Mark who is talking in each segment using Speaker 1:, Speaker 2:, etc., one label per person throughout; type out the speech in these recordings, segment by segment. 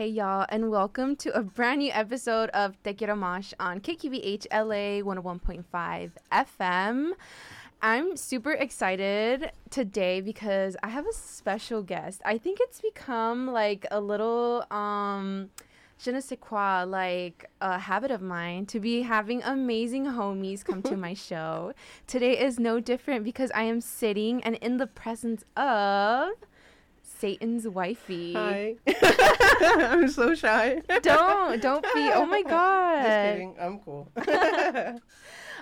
Speaker 1: Hey y'all, and welcome to a brand new episode of Te Quiero Mosh on KQBH LA 101.5 FM. I'm super excited today because I have a special guest. I think it's become like a little um je ne sais quoi, like a habit of mine to be having amazing homies come to my show. Today is no different because I am sitting and in the presence of Satan's wifey.
Speaker 2: Hi. I'm so shy.
Speaker 1: Don't don't be. Oh my god.
Speaker 2: Just kidding. I'm cool.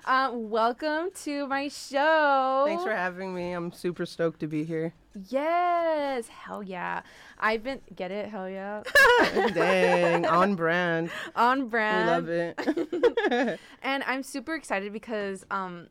Speaker 1: Um, welcome to my show.
Speaker 2: Thanks for having me. I'm super stoked to be here.
Speaker 1: Yes, hell yeah. I've been get it, hell yeah.
Speaker 2: Dang, on brand.
Speaker 1: On
Speaker 2: We
Speaker 1: brand.
Speaker 2: love it.
Speaker 1: And I'm super excited because um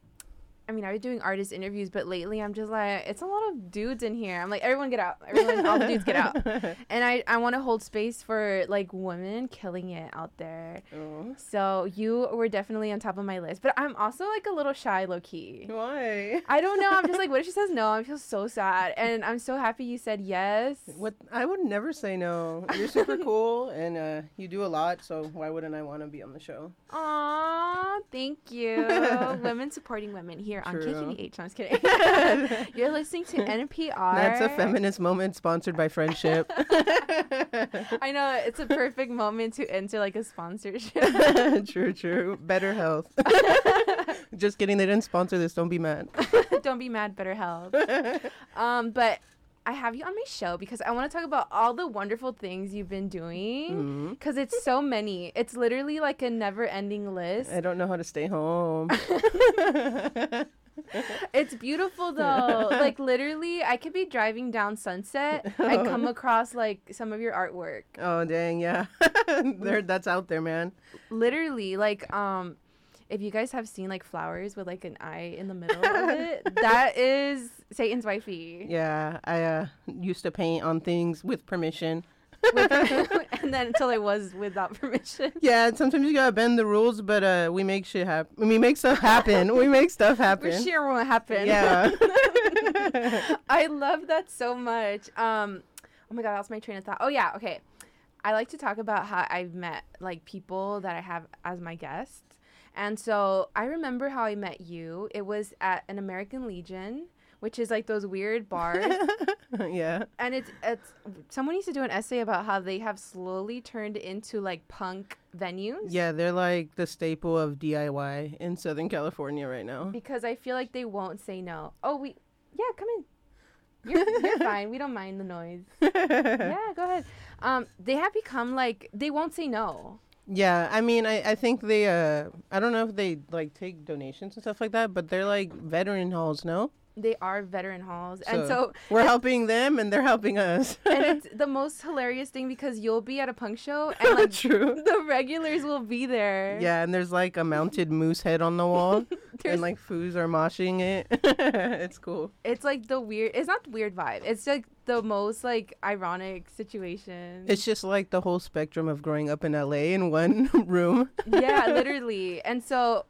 Speaker 1: I mean, I was doing artist interviews, but lately I'm just like, it's a lot of dudes in here. I'm like, everyone get out. Everyone, all the dudes get out. And I, I want to hold space for like women killing it out there.
Speaker 2: Oh,
Speaker 1: So you were definitely on top of my list. But I'm also like a little shy, low key.
Speaker 2: Why?
Speaker 1: I don't know. I'm just like, what if she says no? I feel so sad. And I'm so happy you said yes.
Speaker 2: What? I would never say no. You're super cool, and uh, you do a lot. So why wouldn't I want to be on the show?
Speaker 1: Aw, thank you. women supporting women here on
Speaker 2: True.
Speaker 1: KQBH. No, I'm just kidding. You're listening to NPR.
Speaker 2: That's a feminist moment sponsored by Friendship.
Speaker 1: I know. It's a perfect moment to enter like a sponsorship.
Speaker 2: true, true. Better health. Just kidding. They didn't sponsor this. Don't be mad.
Speaker 1: don't be mad, better health. Um, but I have you on my show because I want to talk about all the wonderful things you've been doing. Because it's so many. It's literally like a never ending list.
Speaker 2: I don't know how to stay home.
Speaker 1: It's beautiful though. like literally, I could be driving down Sunset I come across like some of your artwork.
Speaker 2: oh dang, yeah. there, that's out there, man.
Speaker 1: Literally, like um, if you guys have seen like flowers with like an eye in the middle of it, that is Satan's wifey.
Speaker 2: Yeah, I uh, used to paint on things with permission.
Speaker 1: With- and then until I was without permission.
Speaker 2: Yeah, and sometimes you gotta bend the rules, but uh, we make shit happen. We make stuff happen. we make stuff
Speaker 1: For
Speaker 2: happen.
Speaker 1: sure won't happen.
Speaker 2: Yeah.
Speaker 1: I love that so much. Um, oh my god, I lost my train of thought. Oh yeah, okay. I like to talk about how I've met like people that I have as my guests. And so I remember how I met you. It was at an American Legion, which is like those weird bars.
Speaker 2: yeah.
Speaker 1: and it's it's someone needs to do an essay about how they have slowly turned into like punk venues.
Speaker 2: Yeah, they're like the staple of DIY in Southern California right now.
Speaker 1: Because I feel like they won't say no. Oh, we yeah, come in. You're, you're fine. We don't mind the noise. yeah, go ahead. Um, they have become like they won't say no.
Speaker 2: Yeah, I mean, I, I think they, uh, I don't know if they like take donations and stuff like that, but they're like veteran halls, no?
Speaker 1: They are veteran halls, and so
Speaker 2: we're helping them and they're helping us.
Speaker 1: and it's the most hilarious thing because you'll be at a punk show and like
Speaker 2: True.
Speaker 1: the regulars will be there.
Speaker 2: Yeah, and there's like a mounted moose head on the wall, and like foos are moshing it. it's cool.
Speaker 1: it's like the weird. It's not the weird vibe. It's like the most like ironic situation.
Speaker 2: It's just like the whole spectrum of growing up in LA in one room.
Speaker 1: yeah, literally. And so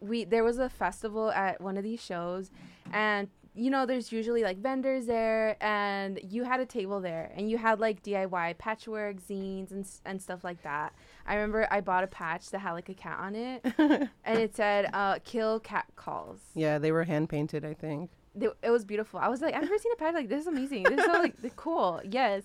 Speaker 1: we there was a festival at one of these shows and you know there's usually like vendors there and you had a table there and you had like DIY patchwork zines and and stuff like that. I remember I bought a patch that had like a cat on it and it said uh kill cat calls.
Speaker 2: yeah, they were hand painted, I think.
Speaker 1: They, it was beautiful. I was like I've never seen a patch like this is amazing. This is so like cool. Yes.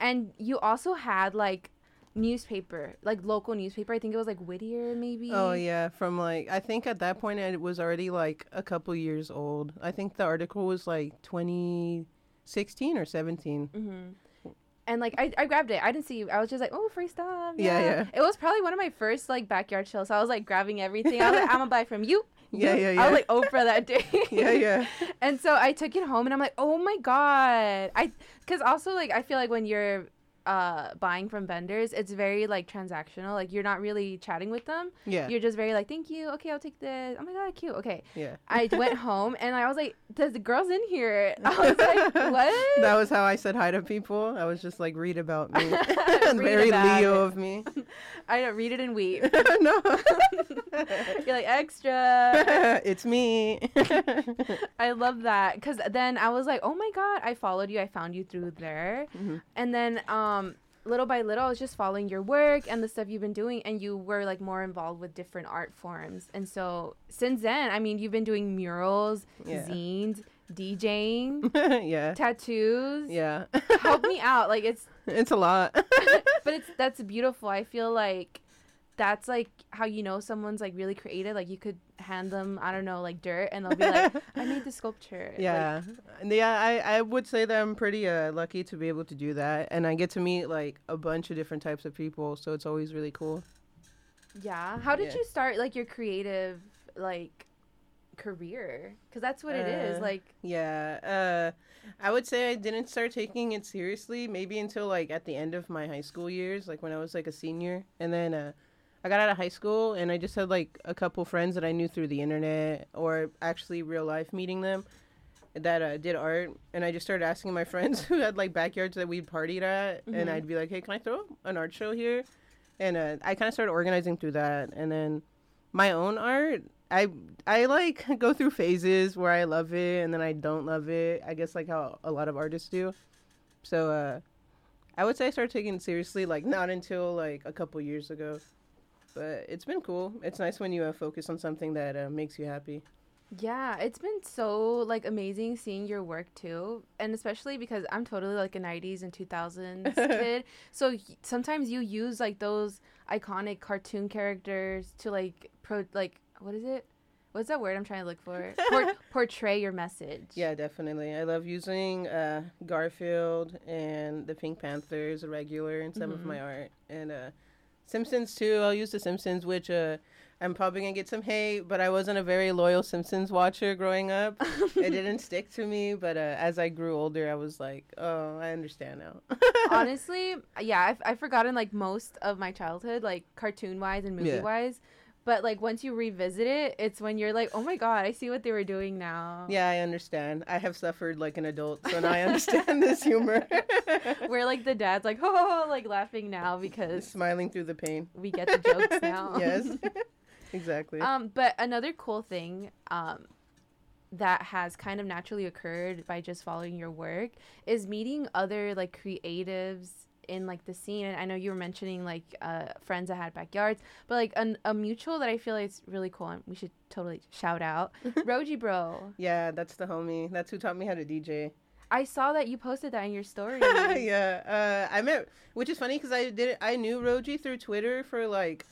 Speaker 1: And you also had like newspaper, like local newspaper. I think it was like Whittier maybe.
Speaker 2: Oh yeah, from like I think at that point it was already like a couple years old. I think the article was like 2016 or 17.
Speaker 1: Mm-hmm. And like I, I grabbed it. I didn't see you. I was just like, oh, free stuff.
Speaker 2: Yeah, yeah. yeah.
Speaker 1: It was probably one of my first like backyard chills. So I was like grabbing everything. I was like, I'm gonna buy from you.
Speaker 2: Yeah,
Speaker 1: yeah,
Speaker 2: yeah,
Speaker 1: I was like Oprah that day.
Speaker 2: Yeah, yeah.
Speaker 1: and so I took it home, and I'm like, oh my god. I because also like I feel like when you're uh buying from vendors, it's very like transactional. Like you're not really chatting with them.
Speaker 2: Yeah.
Speaker 1: You're just very like, thank you. Okay, I'll take this. Oh my god, cute. Okay.
Speaker 2: yeah.
Speaker 1: I went home and I was like, there's the girls in here. I was like, what?
Speaker 2: That was how I said hi to people. I was just like, read about me.
Speaker 1: Read
Speaker 2: Very
Speaker 1: about
Speaker 2: Leo
Speaker 1: it.
Speaker 2: of me.
Speaker 1: I don't read it and weep.
Speaker 2: no.
Speaker 1: You're like extra.
Speaker 2: it's me.
Speaker 1: I love that because then I was like, oh my god, I followed you. I found you through there,
Speaker 2: Mhm.
Speaker 1: and then um, Um, little by little, I was just following your work and the stuff you've been doing, and you were like more involved with different art forms. And so since then, I mean, you've been doing murals,
Speaker 2: Yeah.
Speaker 1: zines, DJing,
Speaker 2: yeah.
Speaker 1: tattoos.
Speaker 2: Yeah.
Speaker 1: Help me out. Like it's,
Speaker 2: it's a lot.
Speaker 1: but it's that's beautiful. I feel like that's like how you know someone's like really creative. Like you could hand them, I don't know, like dirt, and they'll be like, "I made the sculpture."
Speaker 2: Yeah, And yeah. I I would say that I'm pretty uh, lucky to be able to do that, and I get to meet like a bunch of different types of people, so it's always really cool.
Speaker 1: Yeah. How did
Speaker 2: Yeah.
Speaker 1: you start like your creative like career? Because that's what it is.
Speaker 2: Uh,
Speaker 1: Like,
Speaker 2: Yeah, uh, I would say I didn't start taking it seriously maybe until like at the end of my high school years, like when I was like a senior, and then uh, I got out of high school and I just had like a couple friends that I knew through the internet or actually real life meeting them that uh, did art, and I just started asking my friends who had like backyards that we'd partied at,
Speaker 1: Mhm.
Speaker 2: and I'd be like, "Hey, can I throw an art show here?" And uh, I kind of started organizing through that, and then my own art. I I like go through phases where I love it and then I don't love it. I guess like how a lot of artists do. So uh, I would say I started taking it seriously like not until like a couple years ago. But it's been cool. It's nice when you uh, focus on something that uh, makes you happy.
Speaker 1: yeah, it's been so like amazing seeing your work too, and especially because I'm totally like a '90s and 2000s kid. So y- sometimes you use like those iconic cartoon characters to like pro like what is it? What's that word I'm trying to look for? Por- portray your message.
Speaker 2: Yeah, definitely. I love using uh, Garfield and the Pink Panthers, a regular, in some of
Speaker 1: Mhm.
Speaker 2: my art. And uh, Simpsons too. I'll use the Simpsons, which uh, I'm probably gonna get some hate, but I wasn't a very loyal Simpsons watcher growing up. it didn't stick to me, but uh, as I grew older, I was like, oh, I understand now.
Speaker 1: honestly yeah I've, I've forgotten like most of my childhood like cartoon wise and movie
Speaker 2: Yeah.
Speaker 1: But like once you revisit it it's when you're like oh my god i see what they were doing now
Speaker 2: yeah, I understand. I have suffered like an adult, so now I understand this humor.
Speaker 1: where like the dad's like oh like laughing now because
Speaker 2: Smiling through the pain.
Speaker 1: we get the jokes now
Speaker 2: yes, exactly.
Speaker 1: um but another cool thing um that has kind of naturally occurred by just following your work is meeting other like creatives in like the scene and i know you were mentioning like uh friends that had backyards but like an, a mutual that i feel like is really cool and we should totally shout out roji bro
Speaker 2: yeah, that's the homie. That's who taught me how to DJ.
Speaker 1: i saw that you posted that in your story
Speaker 2: yeah, uh, I met, which is funny because I did, I knew Roji through Twitter for like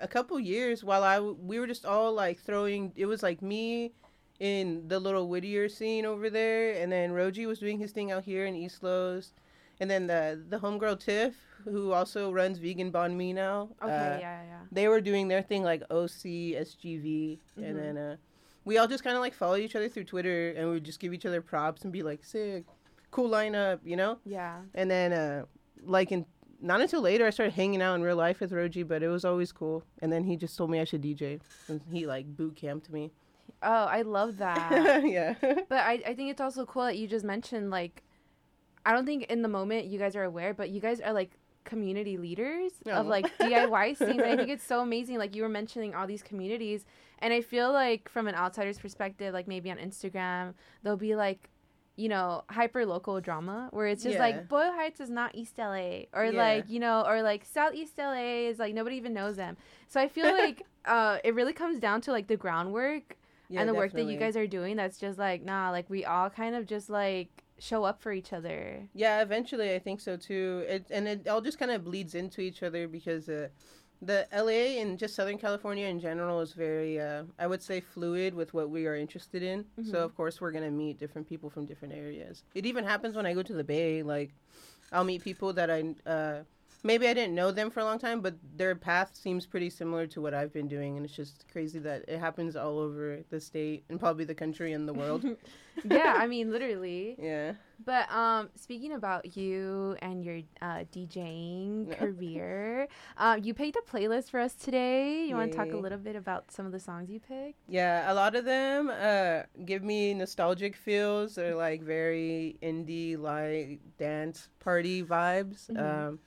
Speaker 2: a couple years while I, we were just all like throwing. It was like me in the little Whittier scene over there, and then Roji was doing his thing out here in East Los, and then the the homegirl Tiff, who also runs Vegan Bon Me now.
Speaker 1: okay
Speaker 2: uh,
Speaker 1: yeah yeah
Speaker 2: they were doing their thing like OC, SGV,
Speaker 1: Mhm.
Speaker 2: and then uh, we all just kind of like followed each other through Twitter, and we would just give each other props and be like, "Sick, cool lineup," you know.
Speaker 1: yeah
Speaker 2: And then, uh, like in not until later, I started hanging out in real life with Roji, but it was always cool. And then he just told me I should DJ, and he like boot camped me.
Speaker 1: oh i love that
Speaker 2: yeah.
Speaker 1: But I, I think it's also cool that you just mentioned like I don't think in the moment you guys are aware, but you guys are like community leaders of like DIY scenes. and I think it's so amazing. Like you were mentioning all these communities, and I feel like from an outsider's perspective, like maybe on Instagram, there'll be like, you know, hyper local drama where it's just
Speaker 2: Yeah.
Speaker 1: like Boyle Heights is not East LA, or
Speaker 2: Yeah.
Speaker 1: like you know, or like Southeast LA is like nobody even knows them. So I feel like uh, it really comes down to like the groundwork
Speaker 2: Yeah,
Speaker 1: and the work that you guys are doing that's just like nah like we all kind of just like show up for each other
Speaker 2: Yeah, eventually I think so too. It and it all just kind of bleeds into each other because uh, the LA and just Southern California in general is very, uh, I would say, fluid with what we are interested in.
Speaker 1: Mhm.
Speaker 2: So of course we're gonna meet different people from different areas. It even happens when I go to the Bay. Like, I'll meet people that I uh, maybe I didn't know them for a long time, but their path seems pretty similar to what I've been doing, and it's just crazy that it happens all over the state and probably the country and the world.
Speaker 1: yeah i mean literally
Speaker 2: yeah.
Speaker 1: but um speaking about you and your uh djing career um you picked a playlist for us today you want to talk a little bit about some of the songs you picked
Speaker 2: Yeah, a lot of them uh, give me nostalgic feels. They're like very indie, like dance party vibes.
Speaker 1: Mhm.
Speaker 2: Um,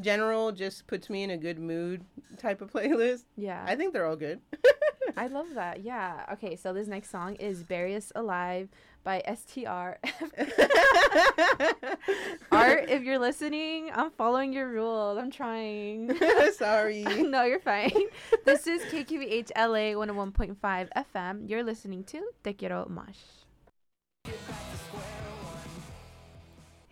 Speaker 2: general just puts me in a good mood type of playlist.
Speaker 1: yeah
Speaker 2: I think they're all good.
Speaker 1: I love that. Yeah. Okay, so this next song is Bury Us Alive by STR. Art, if you're listening, I'm following your rules. I'm trying.
Speaker 2: Sorry.
Speaker 1: no, you're fine. This is KQBH LA 101.5 FM. You're listening to Te Quiero Mosh.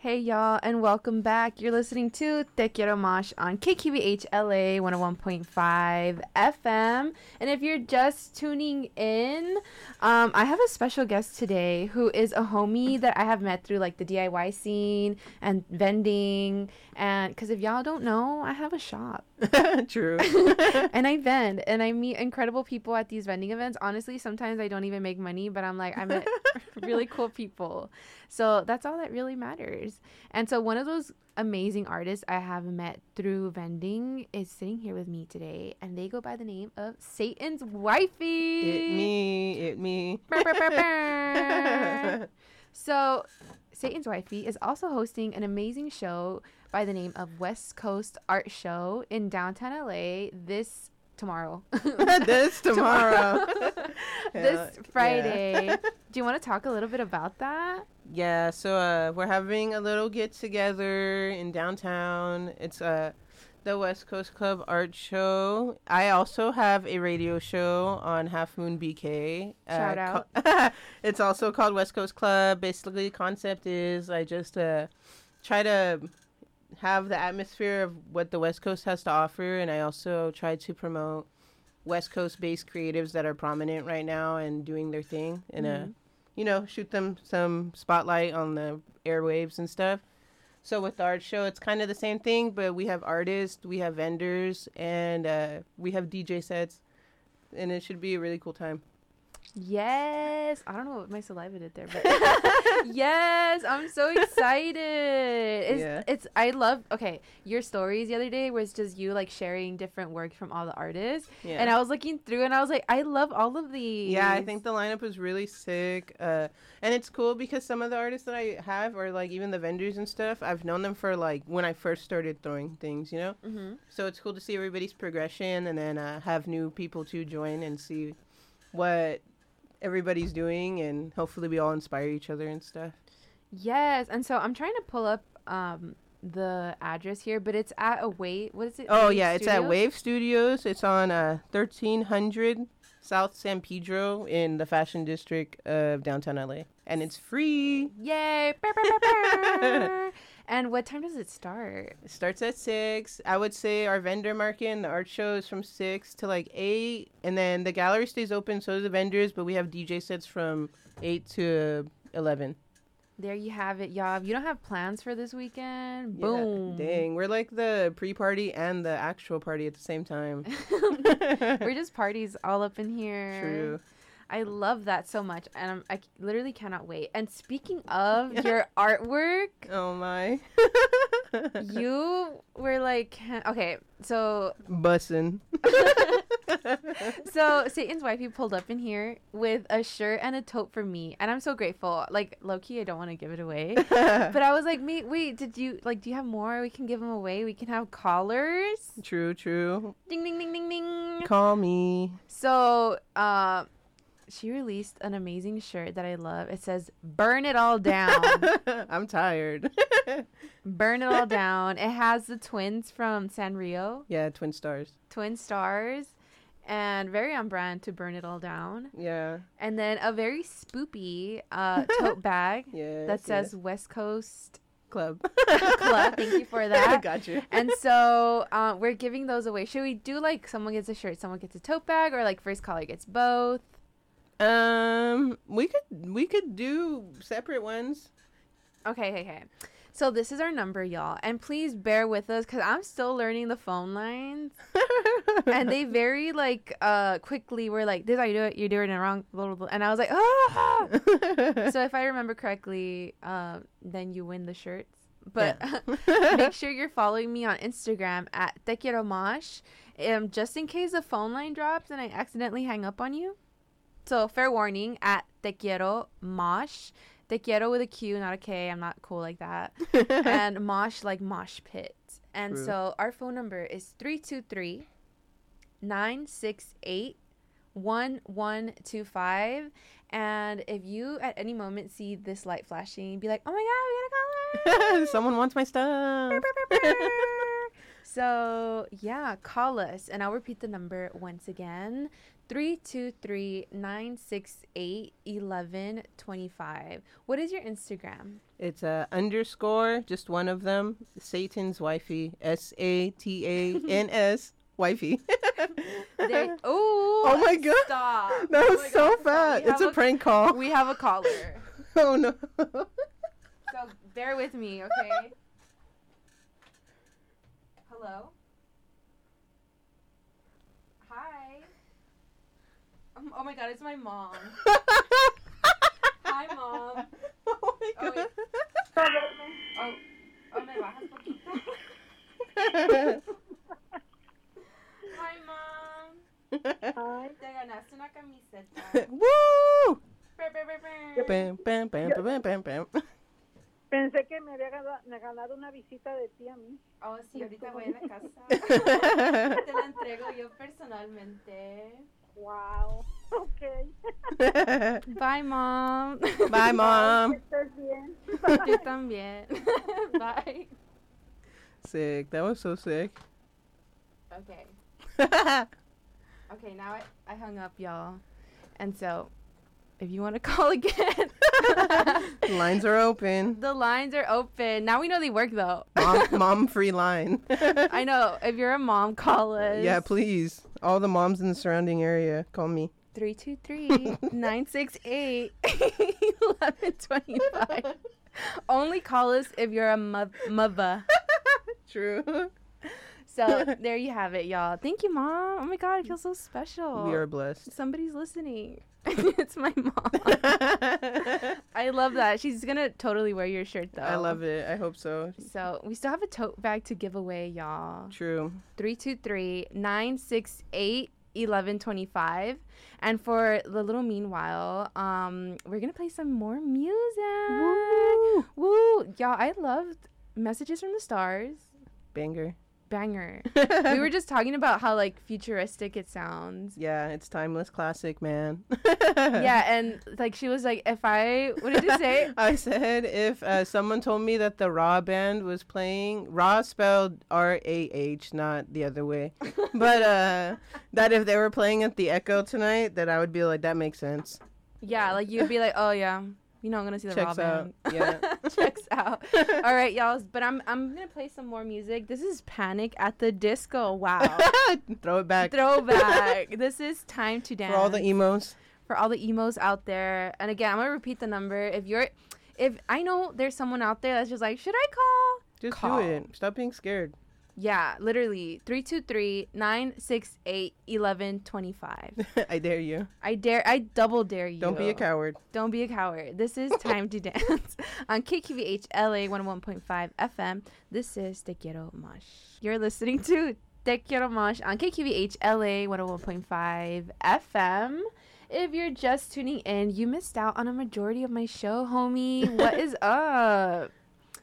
Speaker 1: Hey y'all, and welcome back. You're listening to Te Quiero on KQBH LA 101.5 FM. And if you're just tuning in, um, I have a special guest today who is a homie that I have met through like the DIY scene and vending. And because if y'all don't know, I have a shop.
Speaker 2: True.
Speaker 1: and I vend and I meet incredible people at these vending events. Honestly, sometimes I don't even make money, but I'm like, I met really cool people. So that's all that really matters. And so one of those amazing artists I have met through vending is sitting here with me today, and they go by the name of Satan's Wifey.
Speaker 2: It me. It me.
Speaker 1: Brr, brr, brr. so, Satan's Wifey is also hosting an amazing show by the name of West Coast Art Show in downtown LA this tomorrow.
Speaker 2: this tomorrow.
Speaker 1: this Friday.
Speaker 2: yeah.
Speaker 1: Do you want to talk a little bit about that?
Speaker 2: Yeah, so uh, we're having a little get together in downtown. It's uh, the West Coast Club Art Show. I also have a radio show on Half Moon BK.
Speaker 1: Shout
Speaker 2: uh,
Speaker 1: out.
Speaker 2: ca- it's also called West Coast Club. Basically, the concept is I just uh, try to have the atmosphere of what the West Coast has to offer, and I also try to promote West Coast based creatives that are prominent right now and doing their thing and uh
Speaker 1: Mhm.
Speaker 2: you know shoot them some spotlight on the airwaves and stuff. So with the art show, it's kind of the same thing, but we have artists, we have vendors, and uh, we have DJ sets, and it should be a really cool time.
Speaker 1: Yes. I don't know what my saliva did there, but yes, I'm so excited. It's,
Speaker 2: Yeah.
Speaker 1: it's I love okay, your stories the other day was just you like sharing different work from all the artists.
Speaker 2: Yeah.
Speaker 1: And I was looking through and I was like, I love all of these.
Speaker 2: Yeah, I think the lineup was really sick. Uh, and it's cool because some of the artists that I have, or like even the vendors and stuff, I've known them for like when I first started throwing things, you know?
Speaker 1: hmm
Speaker 2: So it's cool to see everybody's progression and then uh, have new people to join and see what everybody's doing and hopefully we all inspire each other and stuff.
Speaker 1: Yes, and so I'm trying to pull up um the address here, but it's at a wait. What is it?
Speaker 2: Oh
Speaker 1: Wave
Speaker 2: yeah, it's at Wave Studios. It's on uh, 1300 South San Pedro in the fashion district of downtown LA. And it's free.
Speaker 1: Yay! And what time does it start?
Speaker 2: It starts at six. I would say our vendor market and the art show is from six to like eight, and then the gallery stays open. So do the vendors, but we have DJ sets from eight to eleven.
Speaker 1: There you have it, y'all. If you don't have plans for this weekend,
Speaker 2: Yeah,
Speaker 1: boom.
Speaker 2: dang, we're like the pre-party and the actual party at the same time.
Speaker 1: We're just parties all up in here.
Speaker 2: True.
Speaker 1: I love that so much, and I'm, I literally cannot wait. And speaking of your artwork,
Speaker 2: Oh my.
Speaker 1: you were like, okay, so
Speaker 2: Bussin'.
Speaker 1: so Satan's wife, you pulled up in here with a shirt and a tote for me, and I'm so grateful. Like low key, I don't want to give it away, but I was like, wait, wait, did you like? Do you have more? We can give them away. We can have collars.
Speaker 2: true, true.
Speaker 1: Ding ding ding ding ding.
Speaker 2: Call me.
Speaker 1: So, uh, she released an amazing shirt that I love. It says "Burn it all down."
Speaker 2: I'm tired.
Speaker 1: Burn it all down. It has the twins from Sanrio,
Speaker 2: yeah, twin stars.
Speaker 1: twin stars, and very on brand to burn it all down.
Speaker 2: Yeah.
Speaker 1: And then a very spoopy uh, tote bag
Speaker 2: Yeah.
Speaker 1: that says West Coast
Speaker 2: club.
Speaker 1: Club. Thank you for that.
Speaker 2: Got you.
Speaker 1: And so uh, we're giving those away. Should we do like someone gets a shirt, someone gets a tote bag, or like first caller gets both?
Speaker 2: Um, we could we could do separate ones.
Speaker 1: Okay, okay, okay. So this is our number, y'all, and please bear with us because I'm still learning the phone lines, and they very like uh quickly were like, "This is how you do it. You're doing it wrong." Blah, blah, blah. And I was like, "Ah!" so if I remember correctly, um, then you win the shirts. But make sure you're following me on Instagram at Te Quiero Mosh, um, just in case the phone line drops and I accidentally hang up on you. So fair warning at Te Quiero Mosh. Te Quiero with a Q, not a K. I'm not cool like that. and Mosh like Mosh Pit. And
Speaker 2: True.
Speaker 1: so our phone number is 323 968 1125. And if you at any moment see this light flashing, be like, oh my God, we got a caller.
Speaker 2: Someone wants my stuff.
Speaker 1: so yeah, call us, and I'll repeat the number once again: 323-968-1125. What is your Instagram?
Speaker 2: It's a underscore, just one of them. Satan's wifey. S A T A N S wifey.
Speaker 1: There, oh,
Speaker 2: Oh my God.
Speaker 1: Stop!
Speaker 2: That
Speaker 1: Oh
Speaker 2: was
Speaker 1: my
Speaker 2: so
Speaker 1: God. We
Speaker 2: It's a
Speaker 1: have
Speaker 2: prank call.
Speaker 1: We have a caller,
Speaker 2: Oh no.
Speaker 1: so bear with me, okay? Hello. Um, oh my God, it's my mom. Hi, mom.
Speaker 2: oh my
Speaker 1: Oh,
Speaker 2: god.
Speaker 1: Oh, oh, me bajas poquito. Hi, mom.
Speaker 3: Ay,
Speaker 1: Te ganaste una camiseta.
Speaker 2: Woo! Bam.
Speaker 3: pensé que me había ganado una visita de ti a mí.
Speaker 1: Oh, sí, ahorita voy a la casa. Te la entrego yo personalmente.
Speaker 3: Wow. Ok.
Speaker 1: Bye, mom.
Speaker 2: Bye, mom.
Speaker 3: Que estés bien.
Speaker 1: Yo también. Bye.
Speaker 2: Sick. That was so sick.
Speaker 1: Okay. Okay, now I, I hung up, y'all. And so, if you want to call again,
Speaker 2: Lines are open.
Speaker 1: the lines are open. Now we know they work, though.
Speaker 2: Mom, mom free line.
Speaker 1: I know. If you're a mom, call us.
Speaker 2: Yeah, please. All the moms in the surrounding area, call me.
Speaker 1: 323-968-1125. Only call us if you're a mo- mother.
Speaker 2: True.
Speaker 1: So there you have it, y'all. Thank you, mom. Oh my god, I feel so special.
Speaker 2: We are blessed.
Speaker 1: Somebody's listening. it's my mom. I love that. She's gonna totally wear your shirt though.
Speaker 2: I love it. I hope so.
Speaker 1: So we still have a tote bag to give away, y'all.
Speaker 2: True.
Speaker 1: 323-968-1125. And for the little meanwhile, um, we're gonna play some more music.
Speaker 2: Woo!
Speaker 1: Woo! Y'all, I loved Messages from the Stars.
Speaker 2: Banger.
Speaker 1: Banger. we were just talking about how like futuristic it sounds.
Speaker 2: Yeah, it's timeless classic, man.
Speaker 1: yeah, and like she was like, if I what did you say?
Speaker 2: I said if uh, someone told me that the Rah band was playing Rah spelled R A H, not the other way, but uh, that if they were playing at the Echo tonight, that I would be like, that makes sense.
Speaker 1: yeah, like you'd be like, oh yeah, you know I'm gonna see the
Speaker 2: Checks
Speaker 1: raw
Speaker 2: out. Yeah.
Speaker 1: Checks out. All right, y'all. But I'm I'm gonna play some more music. This is Panic at the Disco. Wow.
Speaker 2: Throw it back
Speaker 1: Throwback. this is time to dance
Speaker 2: for all the emos.
Speaker 1: for all the emos out there. And again, I'm gonna repeat the number. If you're, if I know there's someone out there that's just like, should I call?
Speaker 2: Just
Speaker 1: Call.
Speaker 2: do it. Stop being scared.
Speaker 1: Yeah, literally 323-968-1125.
Speaker 2: I dare you.
Speaker 1: I dare, I double dare you.
Speaker 2: Don't be a coward.
Speaker 1: Don't be a coward. This is Time to Dance on KQBH LA 101.5 FM. This is Te Quiero Mosh. You're listening to Te Quiero Mosh on KQBH LA 101.5 FM. If you're just tuning in, you missed out on a majority of my show, homie. What is up?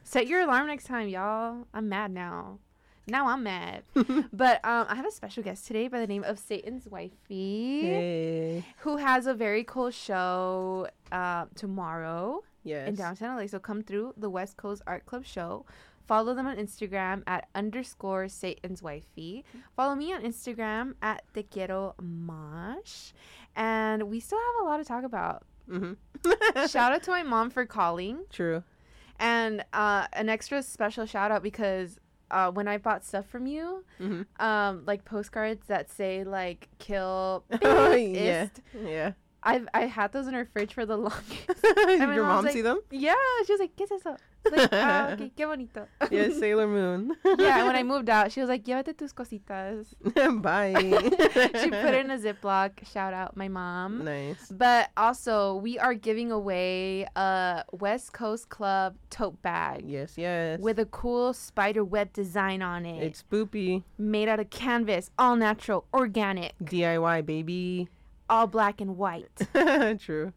Speaker 1: Set your alarm next time, y'all. I'm mad now. Now I'm mad. but um, I have a special guest today by the name of Satan's Wifey
Speaker 2: Hey.
Speaker 1: who has a very cool show uh, tomorrow
Speaker 2: Yes.
Speaker 1: in downtown LA. So come through the West Coast Art Club show. Follow them on Instagram at underscore Satan's Wifey. Follow me on Instagram at Te Quiero Mosh. And we still have a lot to talk about.
Speaker 2: Mm-hmm.
Speaker 1: shout out to my mom for calling.
Speaker 2: True.
Speaker 1: And uh, an extra special shout out because uh, when I bought stuff from you,
Speaker 2: Mm-hmm.
Speaker 1: um, like postcards that say like kill
Speaker 2: Oh, yeah. Yeah.
Speaker 1: I've I had those in her fridge for the longest. Did your
Speaker 2: mom
Speaker 1: like-
Speaker 2: see them?
Speaker 1: yeah, she was like, ¿Qué es eso? Like, ah, okay, qué bonito.
Speaker 2: Yeah, Sailor Moon.
Speaker 1: yeah, when I moved out, she was like, llévate tus cositas.
Speaker 2: Bye.
Speaker 1: she put it in a Ziploc. Shout out my mom.
Speaker 2: Nice.
Speaker 1: But also, we are giving away a West Coast Club tote bag
Speaker 2: Yes, yes.
Speaker 1: with a cool spider web design on it.
Speaker 2: it's spoopy.
Speaker 1: made out of canvas, all natural, organic,
Speaker 2: DIY, baby.
Speaker 1: All black and white.
Speaker 2: True.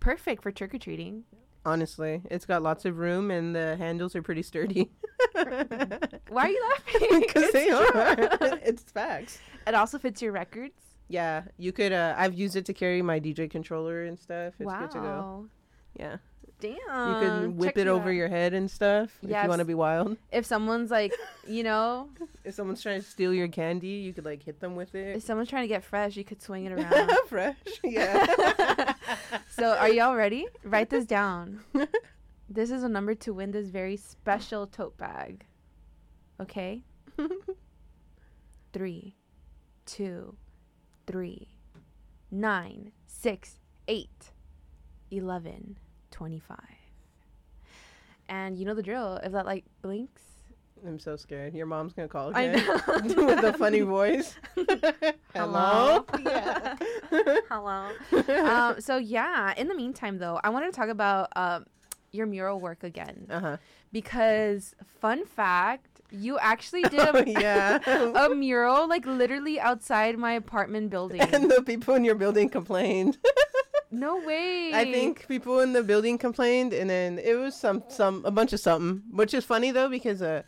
Speaker 1: Perfect for trick or treating.
Speaker 2: Honestly, it's got lots of room and the handles are pretty sturdy.
Speaker 1: Why are you laughing?
Speaker 2: Because they
Speaker 1: It's
Speaker 2: are. it's facts.
Speaker 1: It also fits your records.
Speaker 2: Yeah, you could. Uh, I've used it to carry my DJ controller and stuff. It's
Speaker 1: wow.
Speaker 2: good to go. Yeah,
Speaker 1: Damn.
Speaker 2: you can whip
Speaker 1: check
Speaker 2: it over
Speaker 1: out.
Speaker 2: your head and stuff if you want to be wild.
Speaker 1: If someone's like, you know,
Speaker 2: If someone's trying to steal your candy, you could like hit them with it.
Speaker 1: if someone's trying to get fresh, you could swing it around.
Speaker 2: Fresh, yeah.
Speaker 1: so, are y'all ready? Write this down. This is a number to win this very special tote bag. Okay? Three, two, three, nine, six, eight, eleven, twenty-five. And you know the drill. If that like blinks,
Speaker 2: I'm so scared. Your mom's gonna call again with a funny voice.
Speaker 1: Hello?
Speaker 2: Hello. Yeah.
Speaker 1: Hello. um, so yeah. In the meantime, though, I wanted to talk about um, your mural work again
Speaker 2: uh huh.
Speaker 1: because fun fact, you actually did a,
Speaker 2: Oh, yeah.
Speaker 1: a mural like literally outside my apartment building.
Speaker 2: and the people in your building complained.
Speaker 1: No way.
Speaker 2: I think people in the building complained, and then it was some some a bunch of something, which is funny though because uh,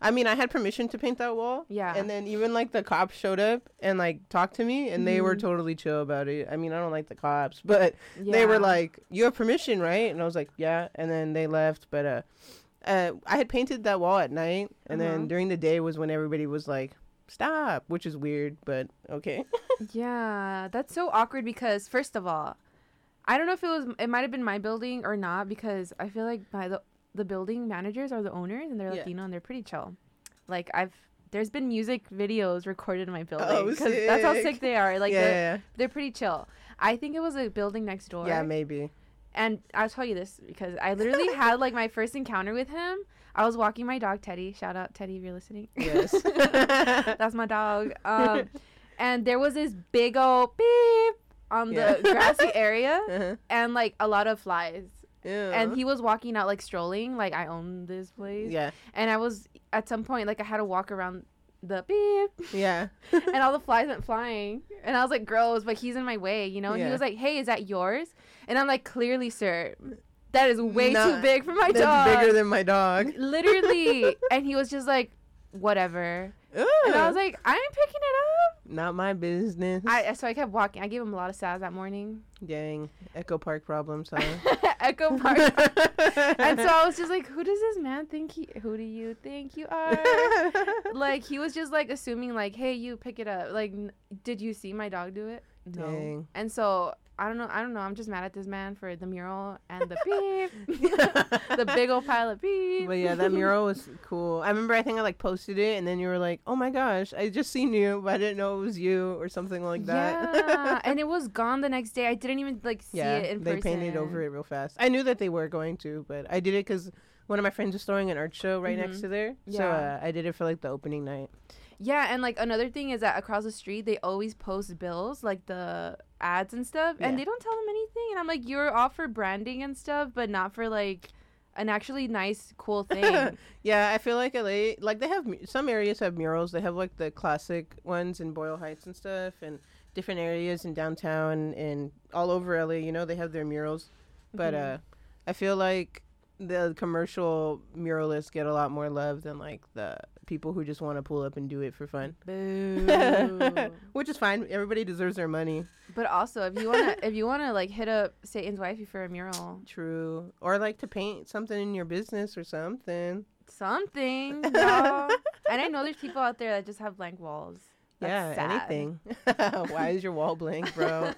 Speaker 2: I mean I had permission to paint that wall.
Speaker 1: Yeah.
Speaker 2: And then even like the cops showed up and like talked to me, and they were
Speaker 1: Mhm.
Speaker 2: totally chill about it. I mean I don't like the cops, but they were like, "You have permission, right?" And I was like, "Yeah." And then they left, but uh, uh, I had painted that wall at night, and
Speaker 1: Uh-huh.
Speaker 2: then during the day was when everybody was like, "Stop," which is weird, but okay.
Speaker 1: Yeah, that's so awkward because first of all, I don't know if it was it might have been my building or not because I feel like my the, the building managers are the owners and they're
Speaker 2: Yeah.
Speaker 1: Latino and they're pretty chill. Like I've there's been music videos recorded in my building
Speaker 2: Oh,
Speaker 1: that's how
Speaker 2: sick.
Speaker 1: sick they are. Like
Speaker 2: yeah,
Speaker 1: they're,
Speaker 2: yeah,
Speaker 1: they're pretty chill. I think it was a building next door.
Speaker 2: yeah, maybe.
Speaker 1: And I'll tell you this because I literally had like my first encounter with him. I was walking my dog Teddy. Shout out Teddy if you're listening.
Speaker 2: Yes.
Speaker 1: That's my dog. Um, and there was this big old beep on the
Speaker 2: Yeah.
Speaker 1: grassy area
Speaker 2: uh-huh.
Speaker 1: and like a lot of flies.
Speaker 2: Yeah.
Speaker 1: And he was walking out like strolling, like I own this place.
Speaker 2: Yeah.
Speaker 1: And I was at some point like I had to walk around the beep
Speaker 2: Yeah.
Speaker 1: and all the flies went flying. And I was like, gross, but he's in my way, you know? And he was like, Hey, is that yours? And I'm like, clearly, sir. That is way too big for my dog.
Speaker 2: bigger than my dog.
Speaker 1: Literally. and he was just like, whatever. And I was like, I'm picking it up.
Speaker 2: not my business.
Speaker 1: I so I kept walking. I gave him a lot of sass that morning.
Speaker 2: Dang. Echo Park problems, huh?
Speaker 1: Echo Park. and so I was just like, who does this man think he who do you think you are? like he was just like assuming like, hey, you pick it up. Like n- did you see my dog do it? No.
Speaker 2: Dang.
Speaker 1: And so I don't know. I don't know. I'm just mad at this man for the mural and the beep, the big old pile of beep.
Speaker 2: But yeah, that mural was cool. I remember I think I like posted it and then you were like, "Oh my gosh, I just seen you, but I didn't know it was you or something like that."
Speaker 1: Yeah, and it was gone the next day. I didn't even like see
Speaker 2: yeah,
Speaker 1: it in
Speaker 2: they
Speaker 1: person.
Speaker 2: painted over it real fast. I knew that they were going to, but I did it because one of my friends was throwing an art show right next
Speaker 1: Mhm.
Speaker 2: to there. So uh, I did it for like the opening night.
Speaker 1: Yeah, and like another thing is that across the street they always post bills, like the ads and stuff, and they don't tell them anything. And I'm like, you're all for branding and stuff, but not for like an actually nice, cool thing.
Speaker 2: yeah, I feel like LA, like they have some areas have murals. They have like the classic ones in Boyle Heights and stuff, and different areas in downtown and all over LA. You know, they have their murals, but
Speaker 1: Mhm.
Speaker 2: uh, I feel like the commercial muralists get a lot more love than like the people who just want to pull up and do it for fun.
Speaker 1: Boo.
Speaker 2: Which is fine. Everybody deserves their money.
Speaker 1: but also, if you wanna, if you wanna like hit up Satan's wifey for a mural,
Speaker 2: True. Or like to paint something in your business or something.
Speaker 1: something, and I know there's people out there that just have blank walls. That's
Speaker 2: yeah,
Speaker 1: sad.
Speaker 2: anything. Why is your wall blank, bro?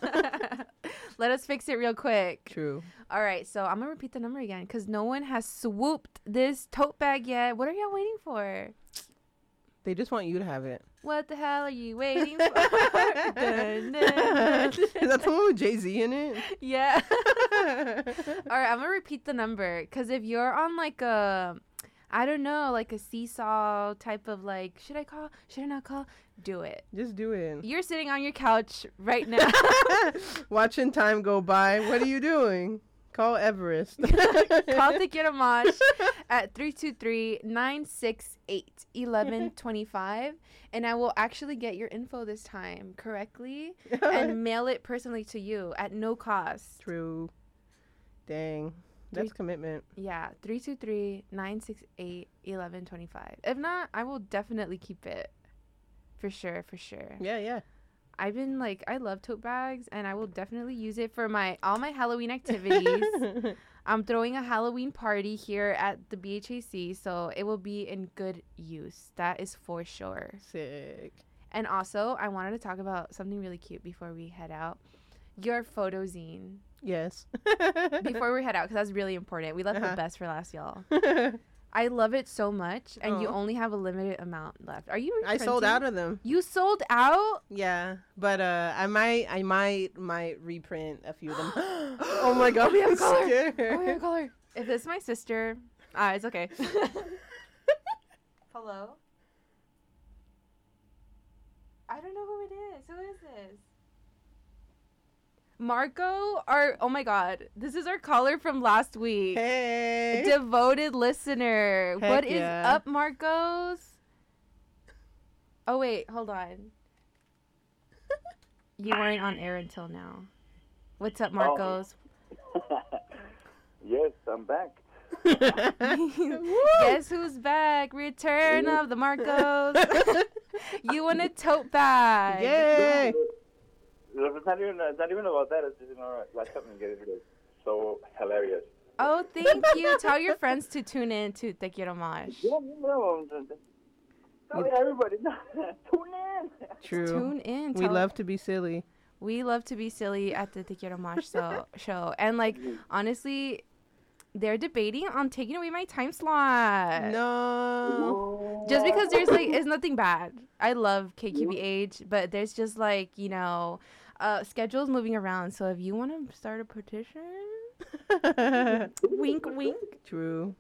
Speaker 1: Let us fix it real quick.
Speaker 2: True.
Speaker 1: All right, so I'm gonna repeat the number again because no one has swooped this tote bag yet. What are y'all waiting for?
Speaker 2: They just want you to have it.
Speaker 1: What the hell are you waiting for? Dun, dun, dun.
Speaker 2: Is that the one with Jay Z in it?
Speaker 1: yeah. All right, I'm gonna repeat the number because if you're on like a, I don't know, like a seesaw type of like, should I call? Should I not call? Do it.
Speaker 2: Just do it.
Speaker 1: You're sitting on your couch right now.
Speaker 2: Watching time go by. What are you doing? Call Everest.
Speaker 1: Call Te Quiero Mosh at 323-968-1125 and I will actually get your info this time correctly and mail it personally to you at no cost.
Speaker 2: True. Dang. That's commitment.
Speaker 1: Yeah, 323-968-1125. If not, I will definitely keep it. For sure, for sure.
Speaker 2: Yeah, yeah.
Speaker 1: I've been like I love tote bags and I will definitely use it for my all my Halloween activities. I'm throwing a Halloween party here at the BHAC, so it will be in good use. That is for sure.
Speaker 2: Sick.
Speaker 1: And also, I wanted to talk about something really cute before we head out. Your photo zine.
Speaker 2: Yes.
Speaker 1: Before we head out, because that's really important. We left
Speaker 2: Uh-huh.
Speaker 1: the best for last, y'all. I love it so much, and you only have a limited amount left. Are you?
Speaker 2: I sold out of them.
Speaker 1: You sold out?
Speaker 2: Yeah, but uh, I might, I might, might reprint a few of them. oh my god,
Speaker 1: Oh, we have
Speaker 2: I'm
Speaker 1: color.
Speaker 2: scared.
Speaker 1: Oh, my color. If it's my sister, ah, it's okay. Hello. I don't know who it is. Who is this? Marco, our oh my god, this is our caller from last week.
Speaker 2: Hey.
Speaker 1: Devoted listener.
Speaker 2: Heck
Speaker 1: what is
Speaker 2: yeah.
Speaker 1: up, Marcos? Oh wait, hold on. You weren't on air until now. What's up, Marcos?
Speaker 4: yes, I'm back.
Speaker 1: Guess who's back? Return of the Marcos. you want a tote bag.
Speaker 2: Yay!
Speaker 4: It's not even it's not even about that. It's just you know like something get it is so hilarious.
Speaker 1: Oh, thank you. Tell your friends to tune in to Te Quiero Mosh.
Speaker 4: Yeah, you know, tell everybody tune in.
Speaker 2: True.
Speaker 1: Tune in.
Speaker 2: We love to be silly.
Speaker 1: we love to be silly at the Te Quiero Mosh so, show. And like mm-hmm. honestly, they're debating on taking away my time slot.
Speaker 2: No.
Speaker 1: Just because there's like it's nothing bad. I love KQBH, mm-hmm. but there's just like, you know, uh schedules moving around. So if you want to start a petition, wink wink.
Speaker 2: True.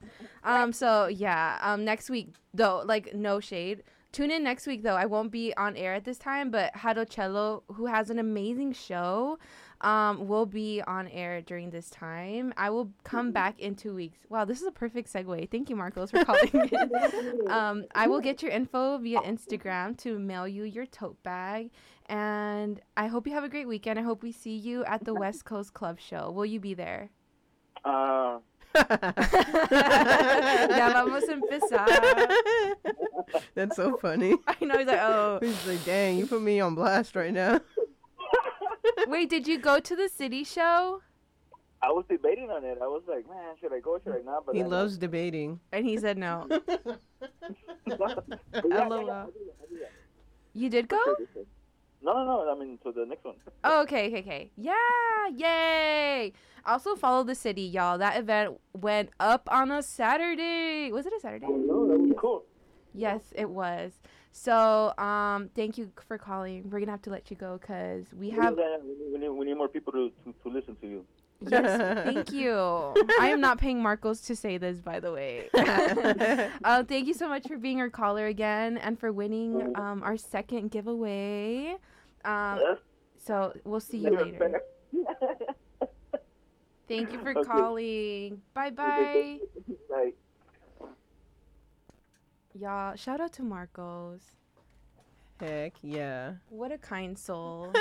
Speaker 1: Um so yeah, um next week though, like no shade. Tune in next week though. I won't be on air at this time, but Hadocello, who has an amazing show, um, will be on air during this time. I will come back in two weeks. Wow, this is a perfect segue. Thank you, Marcos, for calling in. um, I will get your info via Instagram to mail you your tote bag. And I hope you have a great weekend. I hope we see you at the West Coast Club show. Will you be there?
Speaker 4: Uh,
Speaker 1: ya vamos a empezar.
Speaker 2: That's so funny.
Speaker 1: I know. He's like, oh.
Speaker 2: He's like, dang, you put me on blast right now.
Speaker 1: Wait, did you go to the city show?
Speaker 4: I was debating on it. I was like, man, should I go? Should I not? But
Speaker 2: He
Speaker 4: then-
Speaker 2: loves debating.
Speaker 1: And he said no.
Speaker 4: Yeah, yeah, yeah,
Speaker 1: LOL.
Speaker 4: I do that, I do that.
Speaker 1: You did go?
Speaker 4: No, no, no. I mean, to the next one.
Speaker 1: Oh, okay, okay, okay. Yeah, yay! Also follow the city, y'all. That event went up on a Saturday. Was it a Saturday?
Speaker 4: No, that was cool.
Speaker 1: Yes, it was. So, um, thank you for calling. We're gonna have to let you go because we have.
Speaker 4: We need, we need, we need more people to, to, to listen to you.
Speaker 1: Yes, thank you. I am not paying Marcos to say this, by the way. uh, thank you so much for being our caller again and for winning um, our second giveaway. Um, so we'll see you later. Thank you for
Speaker 4: Okay.
Speaker 1: calling. Bye bye.
Speaker 4: Like,
Speaker 1: Y'all, shout out to Marcos.
Speaker 2: Heck yeah.
Speaker 1: What a kind soul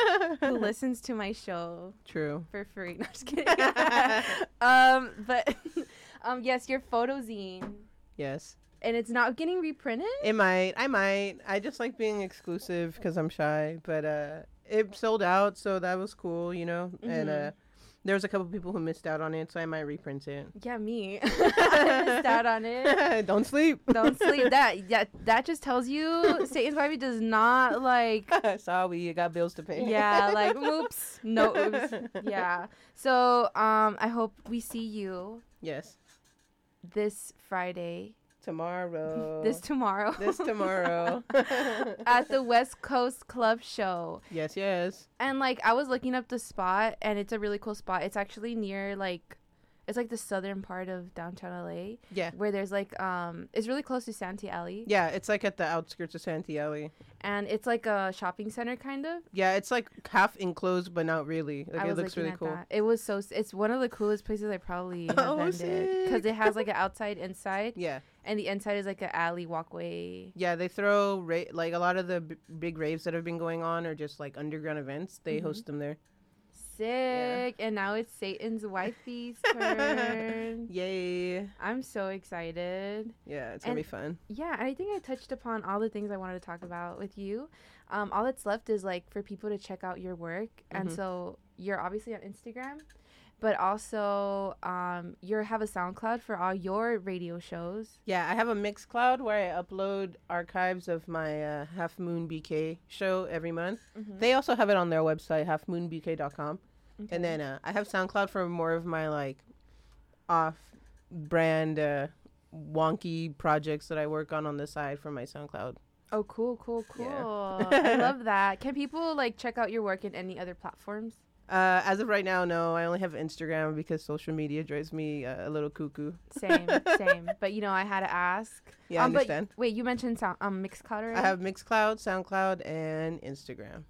Speaker 1: who listens to my show
Speaker 2: True.
Speaker 1: for free. No, just kidding. um, but um, yes, your photo zine,
Speaker 2: Yes.
Speaker 1: And it's not getting reprinted.
Speaker 2: It might. I might. I just like being exclusive because I'm shy. But uh, it sold out, so that was cool, you know. And
Speaker 1: Mhm.
Speaker 2: uh, there was a couple people who missed out on it, so I might reprint it.
Speaker 1: Yeah, me. I missed out on it.
Speaker 2: Don't sleep.
Speaker 1: Don't sleep. That yeah, that just tells you Satan's Wifey does not like
Speaker 2: Sorry, you got bills to pay.
Speaker 1: yeah, like oops, no oops. Yeah. So um I hope we see you
Speaker 2: Yes.
Speaker 1: this Friday.
Speaker 2: Tomorrow.
Speaker 1: This tomorrow.
Speaker 2: This tomorrow.
Speaker 1: at the West Coast Club show.
Speaker 2: yes, yes.
Speaker 1: And like I was looking up the spot and it's a really cool spot. It's actually near like it's like the southern part of downtown LA
Speaker 2: Yeah.
Speaker 1: where there's like um it's really close to Santee Alley
Speaker 2: Yeah, it's like at the outskirts of Santee Alley.
Speaker 1: and it's like a shopping center kind of.
Speaker 2: Yeah, it's like half enclosed, but not really. Like
Speaker 1: I
Speaker 2: it
Speaker 1: was
Speaker 2: looks really
Speaker 1: at
Speaker 2: cool.
Speaker 1: that. It was so it's one of the coolest places I probably have
Speaker 2: Oh,
Speaker 1: vended because it has like an outside inside
Speaker 2: Yeah,
Speaker 1: and the inside is like an alley walkway.
Speaker 2: yeah. They throw ra- like a lot of the b- big raves that have been going on, are just like underground events. They
Speaker 1: Mhm.
Speaker 2: host them there.
Speaker 1: Sick. And now it's Satan's wifey's turn.
Speaker 2: Yay.
Speaker 1: I'm so excited.
Speaker 2: Yeah, it's going to be fun.
Speaker 1: Yeah, I think I touched upon all the things I wanted to talk about with you. Um, all that's left is like for people to check out your work. And
Speaker 2: Mhm.
Speaker 1: so you're obviously on Instagram, but also um, you have a SoundCloud for all your radio shows.
Speaker 2: Yeah, I have a Mixcloud where I upload archives of my uh, Half Moon BK show every month.
Speaker 1: Mhm.
Speaker 2: They also have it on their website, halfmoonbk.com.
Speaker 1: Okay.
Speaker 2: And then uh, I have SoundCloud for more of my like off brand uh, wonky projects that I work on on the side for my SoundCloud.
Speaker 1: Oh, cool, cool, cool.
Speaker 2: Yeah.
Speaker 1: I love that. Can people like check out your work in any other platforms?
Speaker 2: Uh, as of right now, no. I only have Instagram because social media drives me uh, a little cuckoo.
Speaker 1: Same, same. But you know, I had to ask.
Speaker 2: Yeah, I
Speaker 1: um, but
Speaker 2: understand.
Speaker 1: wait, you mentioned sound, um Mixcloud already.
Speaker 2: I have Mixcloud, SoundCloud, and Instagram.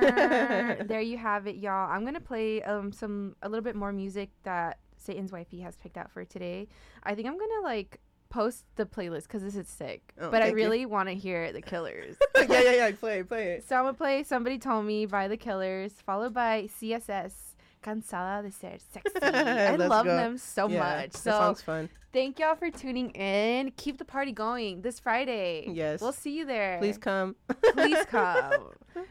Speaker 1: There you have it, y'all. I'm gonna play um some a little bit more music that Satan's wifey has picked out for today. I think I'm gonna like post the playlist because this is sick.
Speaker 2: Oh,
Speaker 1: but I really want to hear the Killers.
Speaker 2: yeah, yeah, yeah. Play, play it.
Speaker 1: so I'm gonna play "Somebody Told Me" by the Killers, followed by CSS. Cansada de ser sexy. I love
Speaker 2: go.
Speaker 1: them so
Speaker 2: yeah,
Speaker 1: much. So
Speaker 2: song's fun.
Speaker 1: thank y'all for tuning in. Keep the party going this Friday.
Speaker 2: Yes.
Speaker 1: We'll see you there.
Speaker 2: Please come.
Speaker 1: Please come.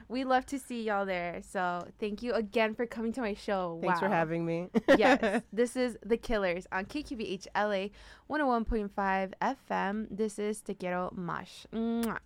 Speaker 1: we love to see y'all there. So thank you again for coming to my show.
Speaker 2: Thanks for having me.
Speaker 1: yes, this is The Killers on KQBH LA 101.5 FM. This is Te Quiero Mosh. Mwah.